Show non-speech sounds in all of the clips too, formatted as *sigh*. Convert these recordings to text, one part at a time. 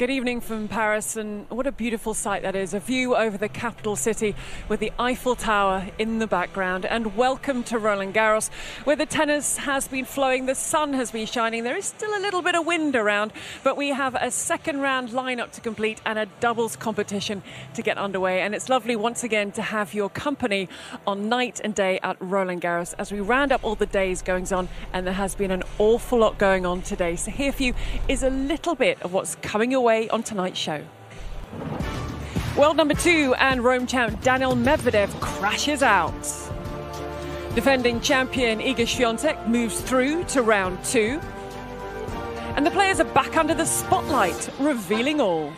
Good evening from Paris, and what a beautiful sight that is. A view over the capital city with the Eiffel Tower in the background. And welcome to Roland Garros, where the tennis has been flowing, the sun has been shining. There is still a little bit of wind around, but we have a second round lineup to complete and a doubles competition to get underway. And it's lovely once again to have your company on night and day at Roland Garros as we round up all the days goings on. And there has been an awful lot going on today. So, here for you is a little bit of what's coming your way on tonight's show. World number two and Rome champ Daniil Medvedev crashes out. Defending champion Iga Swiatek moves through to round two. And the players are back under the spotlight, revealing all.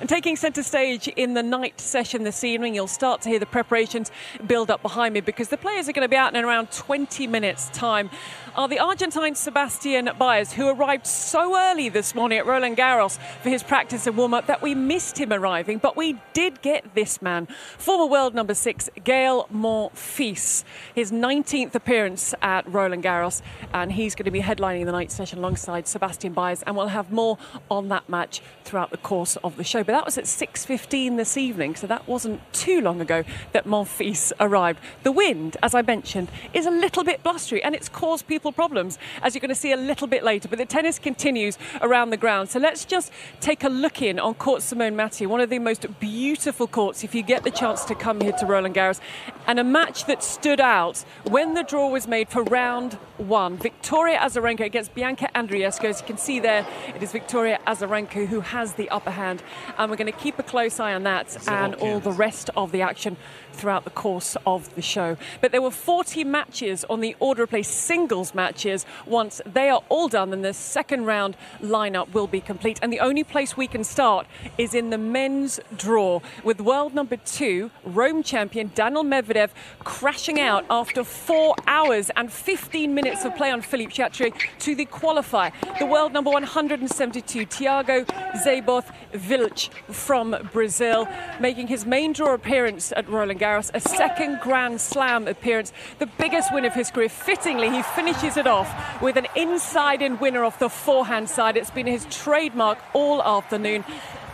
And taking centre stage in the night session this evening, you'll start to hear the preparations build up behind me because the players are going to be out in around 20 minutes' time. Are the Argentine Sebastian Baez, who arrived so early this morning at Roland Garros for his practice and warm up that we missed him arriving, but we did get this man, former world number six, Gael Monfils, his 19th appearance at Roland Garros, and he's going to be headlining the night session alongside Sebastian Baez, and we'll have more on that match throughout the course of the show. But that was at 6.15 this evening, so that wasn't too long ago that Monfils arrived. The wind, as I mentioned, is a little bit blustery, and it's caused people problems, as you're going to see a little bit later. But the tennis continues around the ground. So let's just take a look in on Court Simone Mathieu, one of the most beautiful courts if you get the chance to come here to Roland Garros. And a match that stood out when the draw was made for round one. Victoria Azarenka against Bianca Andreescu. As you can see there, it is Victoria Azarenka who has the upper hand. And we're going to keep a close eye on that and all the rest of the action throughout the course of the show. But there were 40 matches on the order of play singles matches. Once they are all done, then the second round lineup will be complete. And the only place we can start is in the men's draw with world number two, Rome champion Daniil Medvedev, crashing out after four hours and 15 minutes of play on Philippe Chatrier to the qualifier. The world number 172, Thiago Seyboth Wild from Brazil, making his main draw appearance at Roland Garros, a second Grand Slam appearance, the biggest win of his career. Fittingly, he finishes it off with an inside in winner off the forehand side. It's been his trademark all afternoon.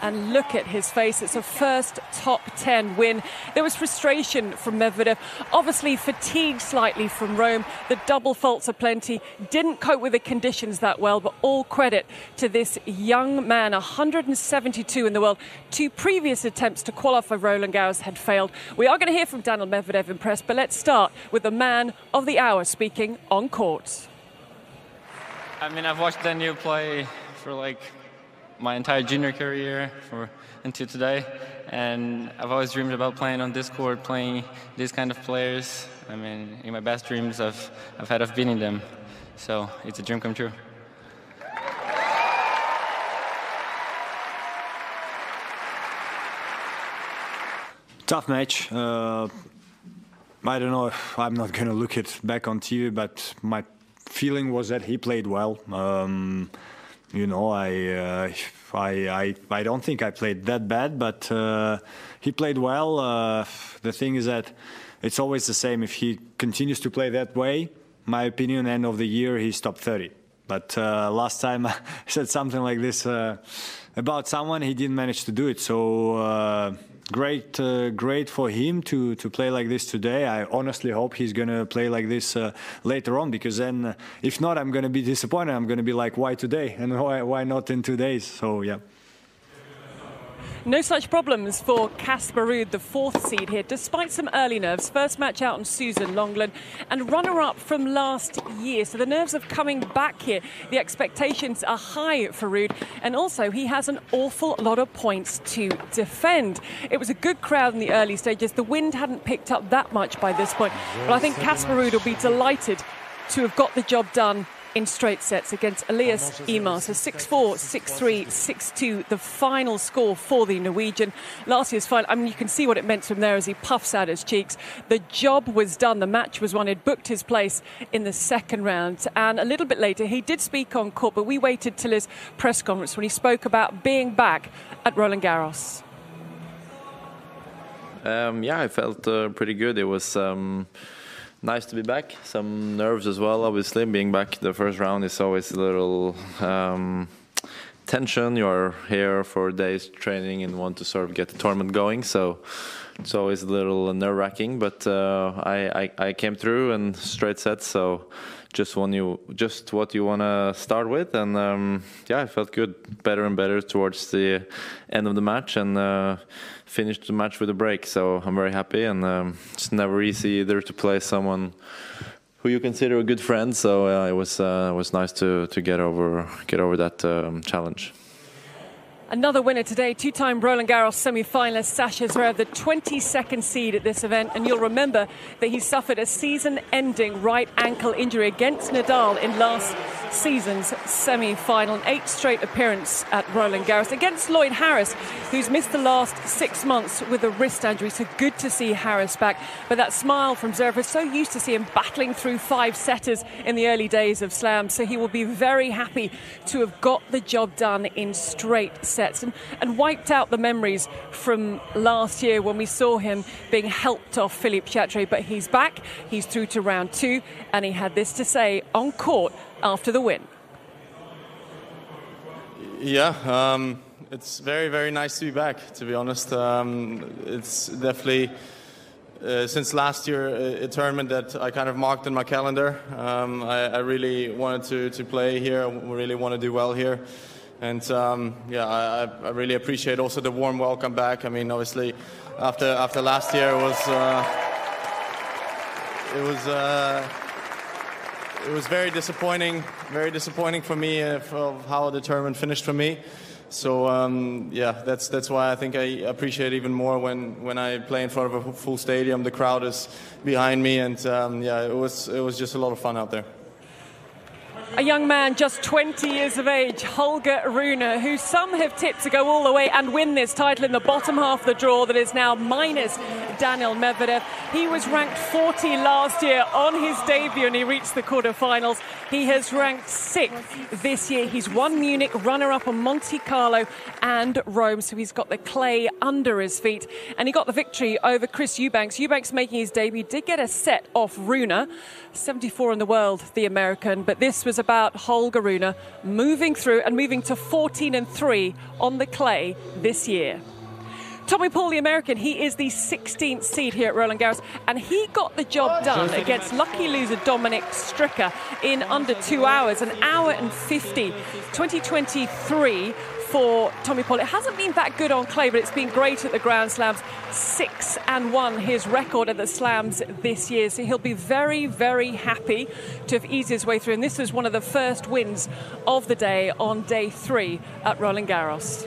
And look at his face. It's a first top 10 win. There was frustration from Medvedev, obviously fatigued slightly from Rome. The double faults are plenty. Didn't cope with the conditions that well, but all credit to this young man, 172 in the world. Two previous attempts to qualify Roland Garros had failed. We are going to hear from Daniil Medvedev in press, but let's start with the man of the hour speaking on court. I mean, I've watched Daniel play for like my entire junior career for until today, and I've always dreamed about playing on this court, playing these kind of players. I mean, in my best dreams, I've I've had of beating them, so it's a dream come true. Tough match. Uh, I don't know. if I'm not going to look it back on TV, but my feeling was that he played well. Um, you know, I, uh, I, I, I don't think I played that bad, but uh, he played well. Uh, the thing is that it's always the same. If he continues to play that way, my opinion, end of the year, he's top 30. But uh, last time *laughs* I said something like this uh, about someone, he didn't manage to do it. So uh, great, uh, great for him to to play like this today. I honestly hope he's gonna play like this uh, later on because then, uh, if not, I'm gonna be disappointed. I'm gonna be like, why today *laughs* and why why not in two days? So yeah. No such problems for Casper Ruud, the fourth seed here, despite some early nerves. First match out on Suzanne Lenglen and runner up from last year. So the nerves of coming back here, the expectations are high for Ruud. And also, he has an awful lot of points to defend. It was a good crowd in the early stages. The wind hadn't picked up that much by this point. But I think Casper Ruud will be delighted to have got the job done in straight sets against Elias Ymer. So 6-4, 6-3, 6-2, the final score for the Norwegian. Last year's final, I mean, you can see what it meant from there as he puffs out his cheeks. The job was done. The match was won. He'd booked his place in the second round. And a little bit later, he did speak on court, but we waited till his press conference when he spoke about being back at Roland Garros. Um, yeah, I felt uh, pretty good. It was um, nice to be back. Some nerves as well, obviously. Being back the first round is always a little um, tension. You're here for days training and want to sort of get the tournament going. So it's always a little nerve wracking. But uh, I, I, I, came through and straight sets. So just you just what you want to start with and um, yeah i felt good better and better towards the end of the match and uh, finished the match with a break so i'm very happy and um, it's never easy either to play someone who you consider a good friend so uh, it was uh, it was nice to to get over get over that um, challenge Another winner today, two time Roland Garros semi finalist Sasha Zverev, the 22nd seed at this event. And you'll remember that he suffered a season ending right ankle injury against Nadal in last season's semi final. An eight straight appearance at Roland Garros against Lloyd Harris, who's missed the last six months with a wrist injury. So good to see Harris back. But that smile from Zverev, so used to see him battling through five setters in the early days of Slam. So he will be very happy to have got the job done in straight sets and, and wiped out the memories from last year when we saw him being helped off Philippe Chatrier. But he's back, he's through to round two, and he had this to say on court after the win. Yeah, um, it's very, very nice to be back, to be honest. Um, it's definitely. Uh, since last year, a, a, tournament that I kind of marked in my calendar. Um, I, I, really wanted to, to play here. I really want to do well here. And um, yeah, I, I, really appreciate also the warm welcome back. I mean, obviously, after after last year it was uh, it was uh, it was very disappointing, very disappointing for me uh, for how the tournament finished for me. So um, yeah, that's that's why I think I appreciate even more when, when I play in front of a full stadium. The crowd is behind me, and um, yeah, it was it was just a lot of fun out there. A young man just 20 years of age, Holger Rune, who some have tipped to go all the way and win this title in the bottom half of the draw that is now minus Daniil Medvedev. He was ranked 40 last year on his debut and he reached the quarterfinals. He has ranked sixth this year. He's won Munich, runner up on Monte Carlo and Rome, so he's got the clay under his feet. And he got the victory over Chris Eubanks. Eubanks making his debut did get a set off Rune, 74 in the world, the American, but this was about Holger Rune moving through and moving to 14 and 3 on the clay this year. Tommy Paul, the American, he is the 16th seed here at Roland Garros, and he got the job done against lucky loser Dominic Stricker in under two hours, an hour and 50. 2023 for Tommy Paul. It hasn't been that good on clay, but it's been great at the Grand Slams. Six and one, his record at the Slams this year. So he'll be very, very happy to have eased his way through. And this was one of the first wins of the day on day three at Roland Garros.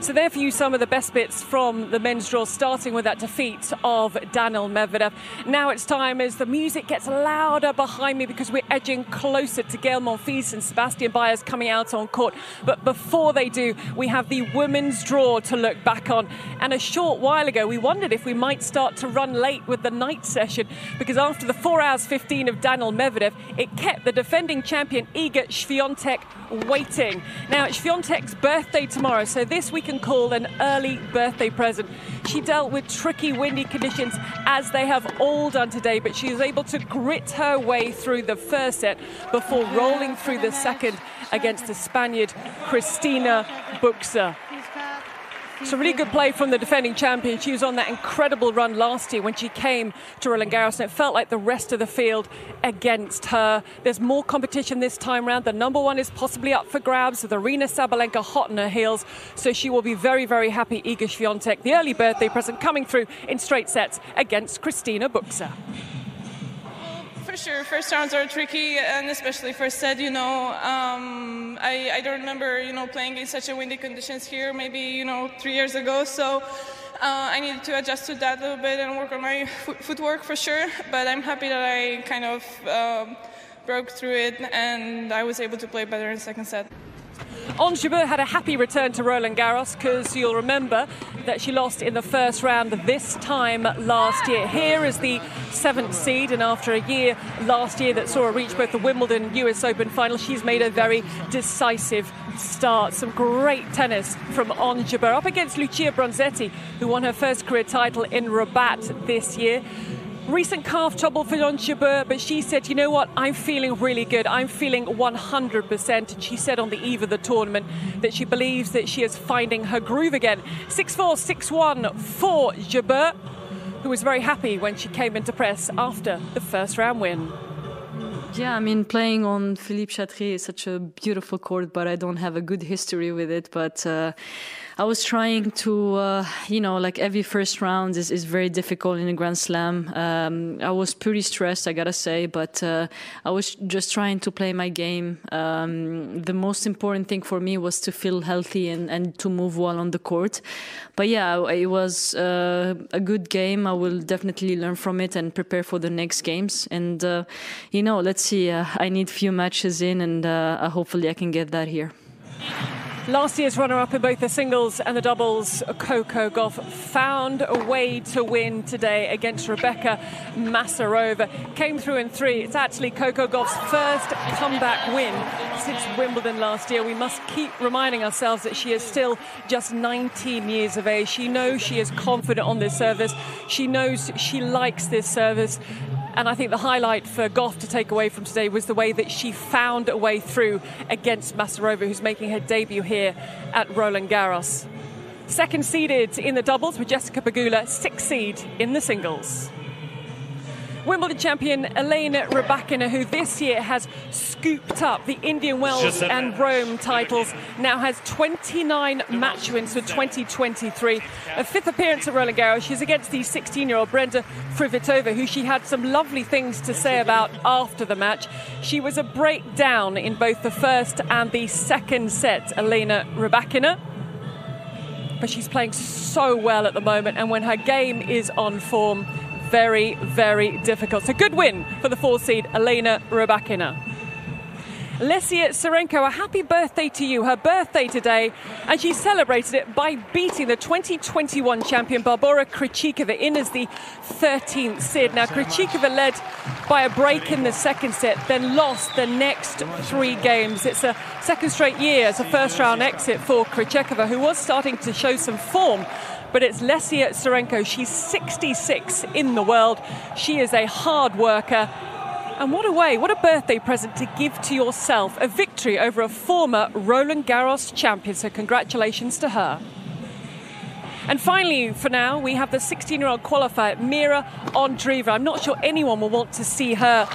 So there for you some of the best bits from the men's draw, starting with that defeat of Daniil Medvedev. Now it's time as the music gets louder behind me because we're edging closer to Gael Monfils and Sebastian Baez coming out on court. But before they do, we have the women's draw to look back on. And a short while ago, we wondered if we might start to run late with the night session because after the 4 hours 15 of Daniil Medvedev, it kept the defending champion Iga Swiatek waiting. Now, it's Swiatek's birthday tomorrow, so this we can call an early birthday present. She dealt with tricky windy conditions as they have all done today, but she was able to grit her way through the first set before rolling through the second against the Spaniard Cristina Bucsa. It's a really good play from the defending champion. She was on that incredible run last year when she came to Roland Garros, and it felt like the rest of the field against her. There's more competition this time round. The number one is possibly up for grabs with Aryna Sabalenka hot on her heels, so she will be very, very happy. Iga Swiatek, the early birthday present, coming through in straight sets against Cristina Bucsa for sure. First rounds are tricky, and especially first set. You know, um, I, I don't remember you know playing in such a windy conditions here. Maybe you know three years ago. So Uh, I needed to adjust to that a little bit and work on my footwork for sure. But I'm happy that I kind of um, broke through it and I was able to play better in second set. Ons had a happy return to Roland Garros because you'll remember that she lost in the first round this time last year. Here is the seventh seed, and after a year last year that saw her reach both the Wimbledon and US Open final, she's made a very decisive start. Some great tennis from Ons up against Lucia Bronzetti, who won her first career title in Rabat this year recent calf trouble for Ons Jabeur, but she said, you know what, I'm feeling really good. I'm feeling 100%. And she said on the eve of the tournament that she believes that she is finding her groove again. 6 4 6 1 for Jabeur, who was very happy when she came into press after the first round win. Yeah, I mean, playing on Philippe Chatrier is such a beautiful court, but I don't have a good history with it. But uh, I was trying to, uh, you know, like every first round is, is very difficult in a Grand Slam. Um, I was pretty stressed, I gotta say, but uh, I was just trying to play my game. Um, the most important thing for me was to feel healthy and, and to move well on the court. But yeah, it was uh, a good game. I will definitely learn from it and prepare for the next games. And, uh, you know, let's see. Uh, I need a few matches in, and hopefully I can get that here. Last year's runner up in both the singles and the doubles, Coco Gauff, found a way to win today against Rebeka Masarova. Came through in three. It's actually Coco Gauff's first comeback win since Wimbledon last year. We must keep reminding ourselves that she is still just 19 years of age. She knows she is confident on this service, she knows she likes this service. And I think the highlight for Gauff to take away from today was the way that she found a way through against Masarova, who's making her debut here at Roland Garros. Second seeded in the doubles with Jessica Pegula, sixth seed in the singles. Wimbledon champion Elena Rybakina, who this year has scooped up the Indian Wells and Rome titles, now has 29 match wins for 2023. A fifth appearance at Roland Garros. She's against the 16-year-old Brenda Fruhvirtova, who she had some lovely things to say about after the match. She was a breakdown in both the first and the second set, Elena Rybakina but she's playing so well at the moment. And when her game is on form, very, very difficult. So good win for the four seed, Elena Rybakina. Lesia Tsurenko, a happy birthday to you. Her birthday today, and she celebrated it by beating the 2021 champion Barbora Krejcikova in as the 13th seed. Now, Krejcikova led by a break in the second set, then lost the next three games. It's a second straight year as a first round exit for Krejcikova, who was starting to show some form but it's Lesia Tsurenko. She's 66 in the world. She is a hard worker. And what a way, what a birthday present to give to yourself a victory over a former Roland Garros champion. So, congratulations to her. And finally, for now, we have the 16 year old qualifier, Mira Andreeva. I'm not sure anyone will want to see her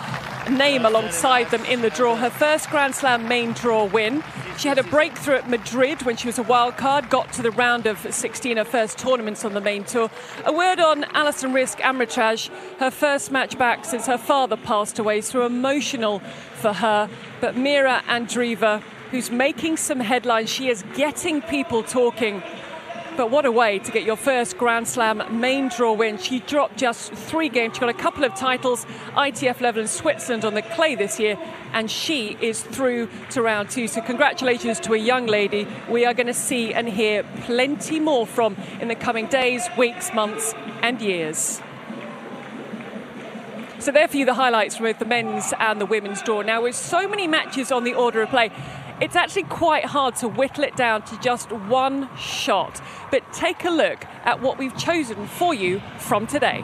name alongside them in the draw. Her first Grand Slam main draw win. She had a breakthrough at Madrid when she was a wild card, got to the round of 16, her first tournaments on the main tour. A word on Alison Riske Amritraj, her first match back since her father passed away, so emotional for her. But Mira Andreeva, who's making some headlines, she is getting people talking but what a way to get your first Grand Slam main draw win. She dropped just three games. She got a couple of titles, ITF level in Switzerland on the clay this year, and she is through to round two. So, congratulations to a young lady we are going to see and hear plenty more from in the coming days, weeks, months, and years. So, there for you the highlights from both the men's and the women's draw. Now, with so many matches on the order of play, it's actually quite hard to whittle it down to just one shot. But take a look at what we've chosen for you from today.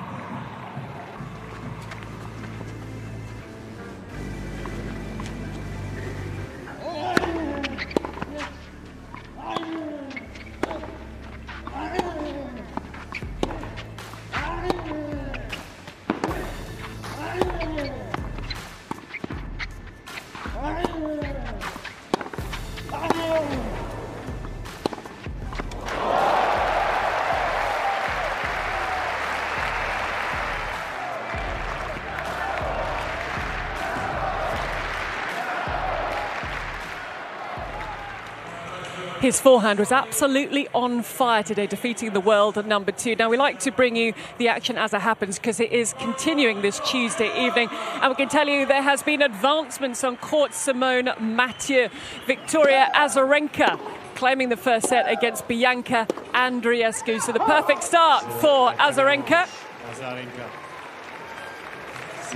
His forehand was absolutely on fire today, defeating the world at number two. Now, we like to bring you the action as it happens because it is continuing this Tuesday evening. And we can tell you there has been advancements on court Simone Mathieu, Victoria Azarenka claiming the first set against Bianca Andreescu. So the perfect start for Azarenka. Azarenka.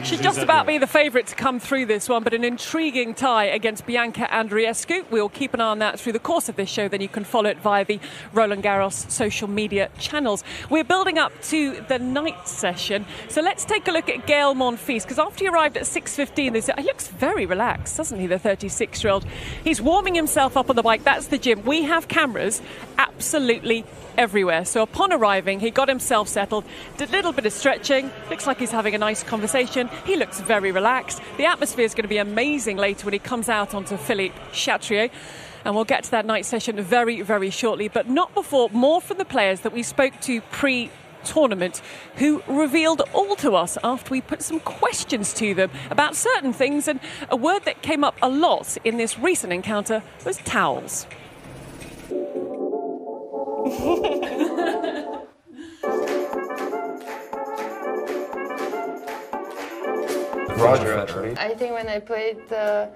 Should just about be the favourite to come through this one, but an intriguing tie against Bianca Andreescu. We'll keep an eye on that through the course of this show. Then you can follow it via the Roland Garros social media channels. We're building up to the night session, so let's take a look at Gael Monfils because after he arrived at 6:15, he looks very relaxed, doesn't he? The 36-year-old. He's warming himself up on the bike. That's the gym. We have cameras absolutely everywhere. So upon arriving, he got himself settled, did a little bit of stretching, looks like he's having a nice conversation. He looks very relaxed. The atmosphere is going to be amazing later when he comes out onto Philippe Chatrier. And we'll get to that night session very, very shortly, but not before more from the players that we spoke to pre tournament who revealed all to us after we put some questions to them about certain things. And a word that came up a lot in this recent encounter was towels. *laughs* Roger, actually. I think when I played uh,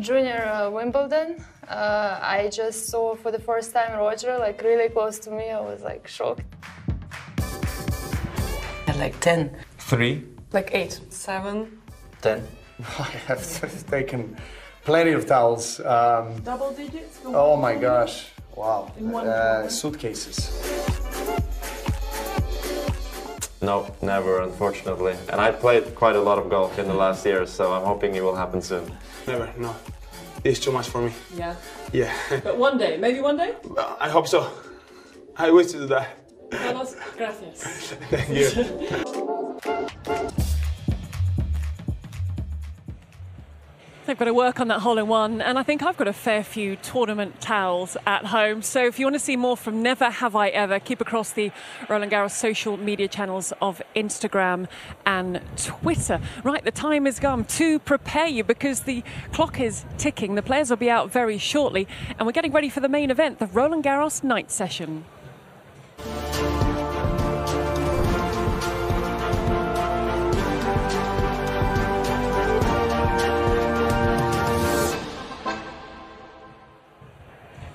junior uh, Wimbledon, uh, I just saw for the first time Roger like really close to me. I was like shocked. At like 10. Three. Like eight. Seven. Ten. *laughs* I have taken plenty of towels. Um, Double digits? Oh my gosh. Wow. Uh, suitcases. No, never, unfortunately. And I played quite a lot of golf in the last years, so I'm hoping it will happen soon. Never, no. It's too much for me. Yeah. Yeah. But one day, maybe one day? I hope so. I wish to do that. Carlos, gracias. *laughs* Thank you. *laughs* They've got to work on that hole in one, and I think I've got a fair few tournament towels at home. So if you want to see more from Never Have I Ever, keep across the Roland Garros social media channels of Instagram and Twitter. Right, the time has come to prepare you because the clock is ticking. The players will be out very shortly, and we're getting ready for the main event, the Roland Garros night session.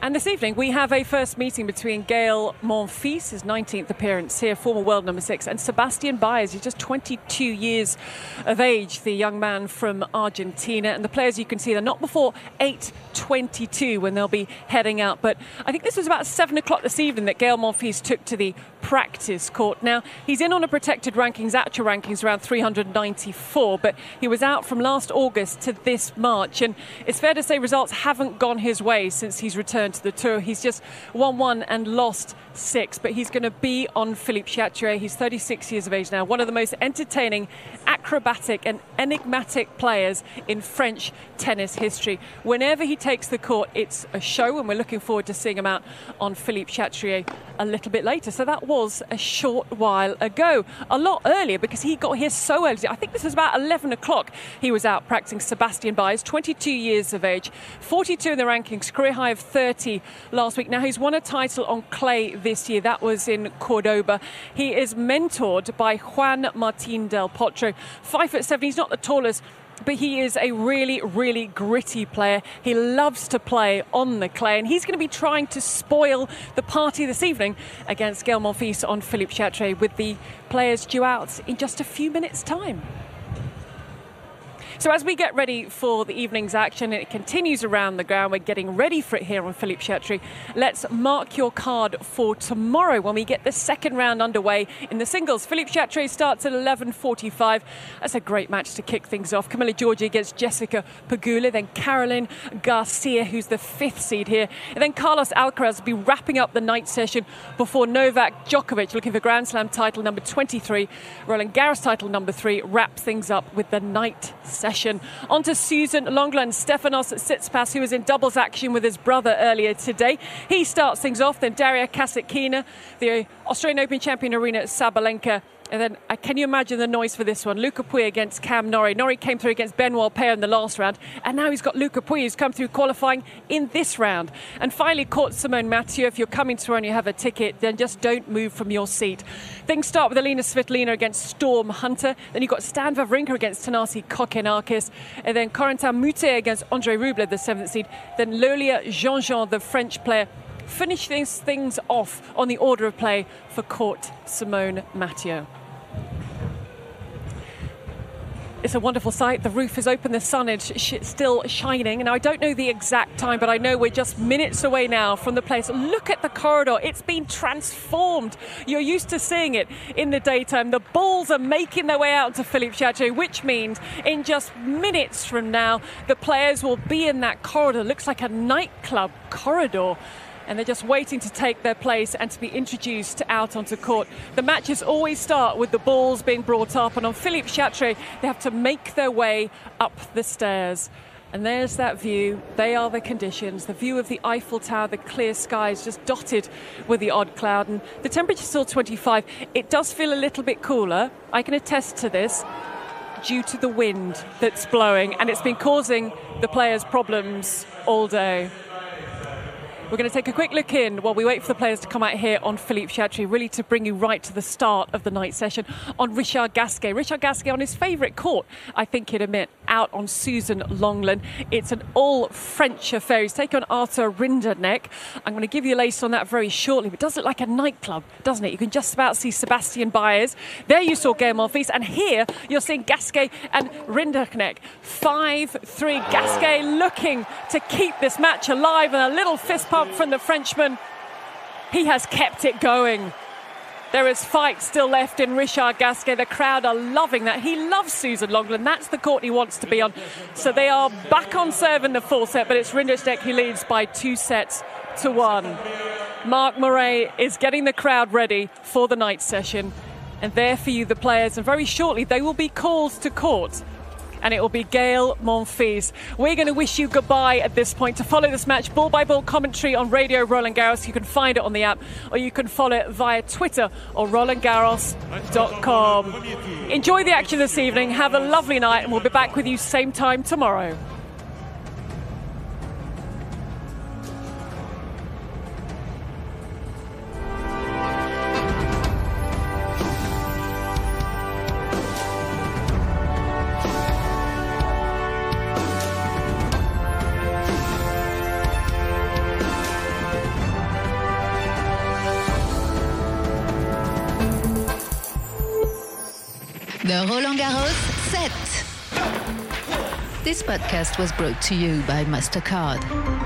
And this evening we have a first meeting between Gael Monfils, his 19th appearance here, former world number six, and Sebastian Baez, He's just 22 years of age, the young man from Argentina. And the players you can see, they're not before 8.22 when they'll be heading out. But I think this was about 7 o'clock this evening that Gael Monfils took to the practice court. Now, he's in on a protected rankings, actual rankings around 394, but he was out from last August to this March. And it's fair to say results haven't gone his way since he's returned to the tour. He's just won one and lost six, but he's going to be on Philippe Chatrier. He's 36 years of age now, one of the most entertaining, acrobatic, and enigmatic players in French tennis history. Whenever he takes the court, it's a show, and we're looking forward to seeing him out on Philippe Chatrier a little bit later. So that was a short while ago, a lot earlier because he got here so early. I think this was about 11 o'clock. He was out practicing Sebastian Baez, 22 years of age, 42 in the rankings, career high of 30 last week. Now he's won a title on clay this year. That was in Cordoba. He is mentored by Juan Martin del Potro. Five foot seven. He's not the tallest but he is a really, really gritty player. He loves to play on the clay, and he's going to be trying to spoil the party this evening against Gael Monfils on Philippe Chatrier with the players due out in just a few minutes' time. So as we get ready for the evening's action, and it continues around the ground, we're getting ready for it here on Philippe Chatrier. Let's mark your card for tomorrow when we get the second round underway in the singles. Philippe Chatrier starts at 11.45. That's a great match to kick things off. Camila Giorgi against Jessica Pegula, then Caroline Garcia, who's the fifth seed here. And then Carlos Alcaraz will be wrapping up the night session before Novak Djokovic, looking for Grand Slam title number 23, Roland Garros title number three, wraps things up with the night session session. On to Suzanne Lenglen, Stefanos Tsitsipas, who was in doubles action with his brother earlier today. He starts things off, then Daria Kasatkina, the Australian Open champion Aryna Sabalenka And then, uh, can you imagine the noise for this one? Luca Pouille against Cam Norrie. Norrie came through against Benoit Paire in the last round, and now he's got Luca Pouille who's come through qualifying in this round. And finally, Court Simone Mathieu. If you're coming to her and you have a ticket, then just don't move from your seat. Things start with Alina Svitolina against Storm Hunter. Then you've got Stan Wawrinka against Thanasi Kokkinakis. And then Corentin Moutet against Andre Rublev, the seventh seed. Then Lolia Jean-Jean, the French player finish these things off on the order of play for Court Simone Mathieu. It's a wonderful sight. The roof is open, the sun is sh- still shining. And I don't know the exact time, but I know we're just minutes away now from the place. Look at the corridor, it's been transformed. You're used to seeing it in the daytime. The balls are making their way out to Philippe Chatrier, which means in just minutes from now, the players will be in that corridor. Looks like a nightclub corridor and they're just waiting to take their place and to be introduced out onto court. The matches always start with the balls being brought up, and on Philippe Chatrier, they have to make their way up the stairs. And there's that view. They are the conditions. The view of the Eiffel Tower, the clear skies just dotted with the odd cloud. And the temperature's still 25. It does feel a little bit cooler. I can attest to this due to the wind that's blowing, and it's been causing the players problems all day. We're going to take a quick look in while we wait for the players to come out here on Philippe Chatrier, really to bring you right to the start of the night session on Richard Gasquet. Richard Gasquet on his favourite court, I think he'd admit, out on Suzanne Lenglen. It's an all French affair. He's taken on Arthur Rinderknech. I'm going to give you a lace on that very shortly. But it does look like a nightclub, doesn't it? You can just about see Sebastian Baez. There you saw Gael Monfils, and here you're seeing Gasquet and Rinderknech. 5 3. Gasquet looking to keep this match alive, and a little fist pump from the Frenchman. He has kept it going. There is fight still left in Richard Gasquet. The crowd are loving that. He loves Suzanne Lenglen. That's the court he wants to be on. So they are back on serve in the full set, but it's Rinderknech who leads by two sets to one. Mark Maurer is getting the crowd ready for the night session. And there for you, the players. And very shortly, they will be called to court and it will be Gael Monfils. We're going to wish you goodbye at this point. To follow this match, ball by ball commentary on Radio Roland Garros, you can find it on the app or you can follow it via Twitter or RolandGarros.com. Enjoy the action this evening, have a lovely night, and we'll be back with you same time tomorrow. This podcast was brought to you by MasterCard.